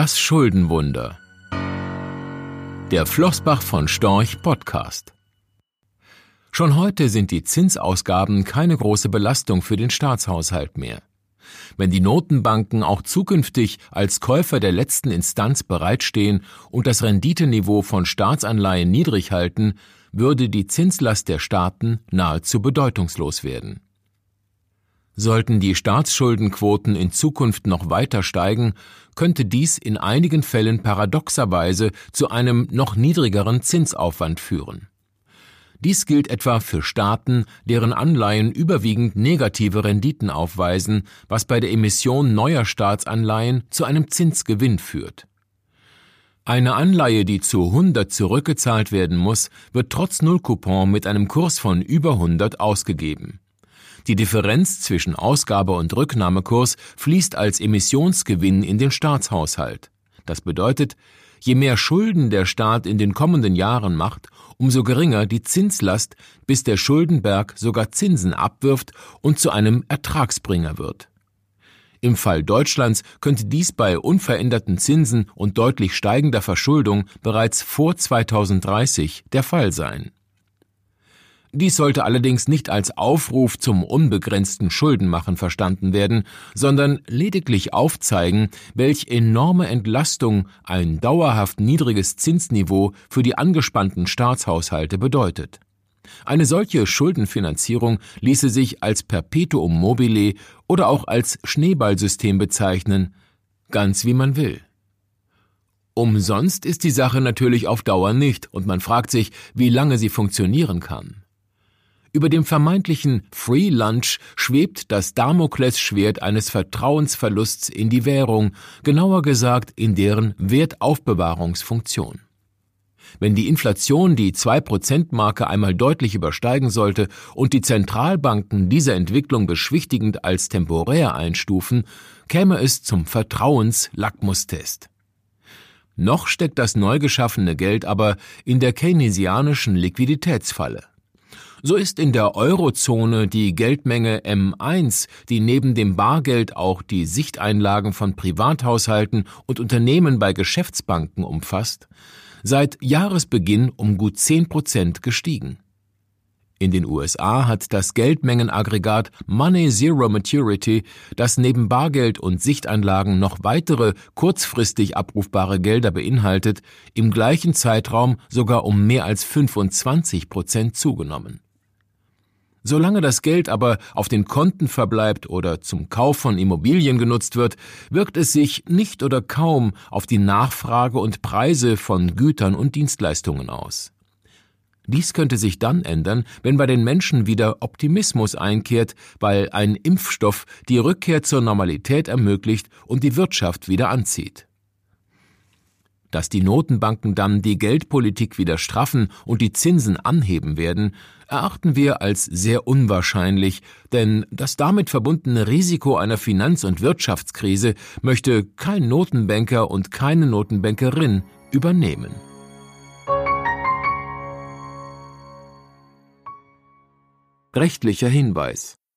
Das Schuldenwunder. Der Flossbach von Storch Podcast. Schon heute sind die Zinsausgaben keine große Belastung für den Staatshaushalt mehr. Wenn die Notenbanken auch zukünftig als Käufer der letzten Instanz bereitstehen und das Renditeniveau von Staatsanleihen niedrig halten, würde die Zinslast der Staaten nahezu bedeutungslos werden. Sollten die Staatsschuldenquoten in Zukunft noch weiter steigen, könnte dies in einigen Fällen paradoxerweise zu einem noch niedrigeren Zinsaufwand führen. Dies gilt etwa für Staaten, deren Anleihen überwiegend negative Renditen aufweisen, was bei der Emission neuer Staatsanleihen zu einem Zinsgewinn führt. Eine Anleihe, die zu 100 zurückgezahlt werden muss, wird trotz Nullcoupon mit einem Kurs von über 100 ausgegeben. Die Differenz zwischen Ausgabe- und Rücknahmekurs fließt als Emissionsgewinn in den Staatshaushalt. Das bedeutet, je mehr Schulden der Staat in den kommenden Jahren macht, umso geringer die Zinslast, bis der Schuldenberg sogar Zinsen abwirft und zu einem Ertragsbringer wird. Im Fall Deutschlands könnte dies bei unveränderten Zinsen und deutlich steigender Verschuldung bereits vor 2030 der Fall sein. Dies sollte allerdings nicht als Aufruf zum unbegrenzten Schuldenmachen verstanden werden, sondern lediglich aufzeigen, welch enorme Entlastung ein dauerhaft niedriges Zinsniveau für die angespannten Staatshaushalte bedeutet. Eine solche Schuldenfinanzierung ließe sich als Perpetuum mobile oder auch als Schneeballsystem bezeichnen, ganz wie man will. Umsonst ist die Sache natürlich auf Dauer nicht, und man fragt sich, wie lange sie funktionieren kann. Über dem vermeintlichen Free Lunch schwebt das Damoklesschwert eines Vertrauensverlusts in die Währung, genauer gesagt in deren Wertaufbewahrungsfunktion. Wenn die Inflation die 2%-Marke einmal deutlich übersteigen sollte und die Zentralbanken diese Entwicklung beschwichtigend als temporär einstufen, käme es zum Vertrauenslackmustest. Noch steckt das neu geschaffene Geld aber in der keynesianischen Liquiditätsfalle. So ist in der Eurozone die Geldmenge M1, die neben dem Bargeld auch die Sichteinlagen von Privathaushalten und Unternehmen bei Geschäftsbanken umfasst, seit Jahresbeginn um gut 10 Prozent gestiegen. In den USA hat das Geldmengenaggregat Money Zero Maturity, das neben Bargeld und Sichtanlagen noch weitere kurzfristig abrufbare Gelder beinhaltet, im gleichen Zeitraum sogar um mehr als 25 Prozent zugenommen. Solange das Geld aber auf den Konten verbleibt oder zum Kauf von Immobilien genutzt wird, wirkt es sich nicht oder kaum auf die Nachfrage und Preise von Gütern und Dienstleistungen aus. Dies könnte sich dann ändern, wenn bei den Menschen wieder Optimismus einkehrt, weil ein Impfstoff die Rückkehr zur Normalität ermöglicht und die Wirtschaft wieder anzieht. Dass die Notenbanken dann die Geldpolitik wieder straffen und die Zinsen anheben werden, erachten wir als sehr unwahrscheinlich, denn das damit verbundene Risiko einer Finanz- und Wirtschaftskrise möchte kein Notenbanker und keine Notenbankerin übernehmen. Rechtlicher Hinweis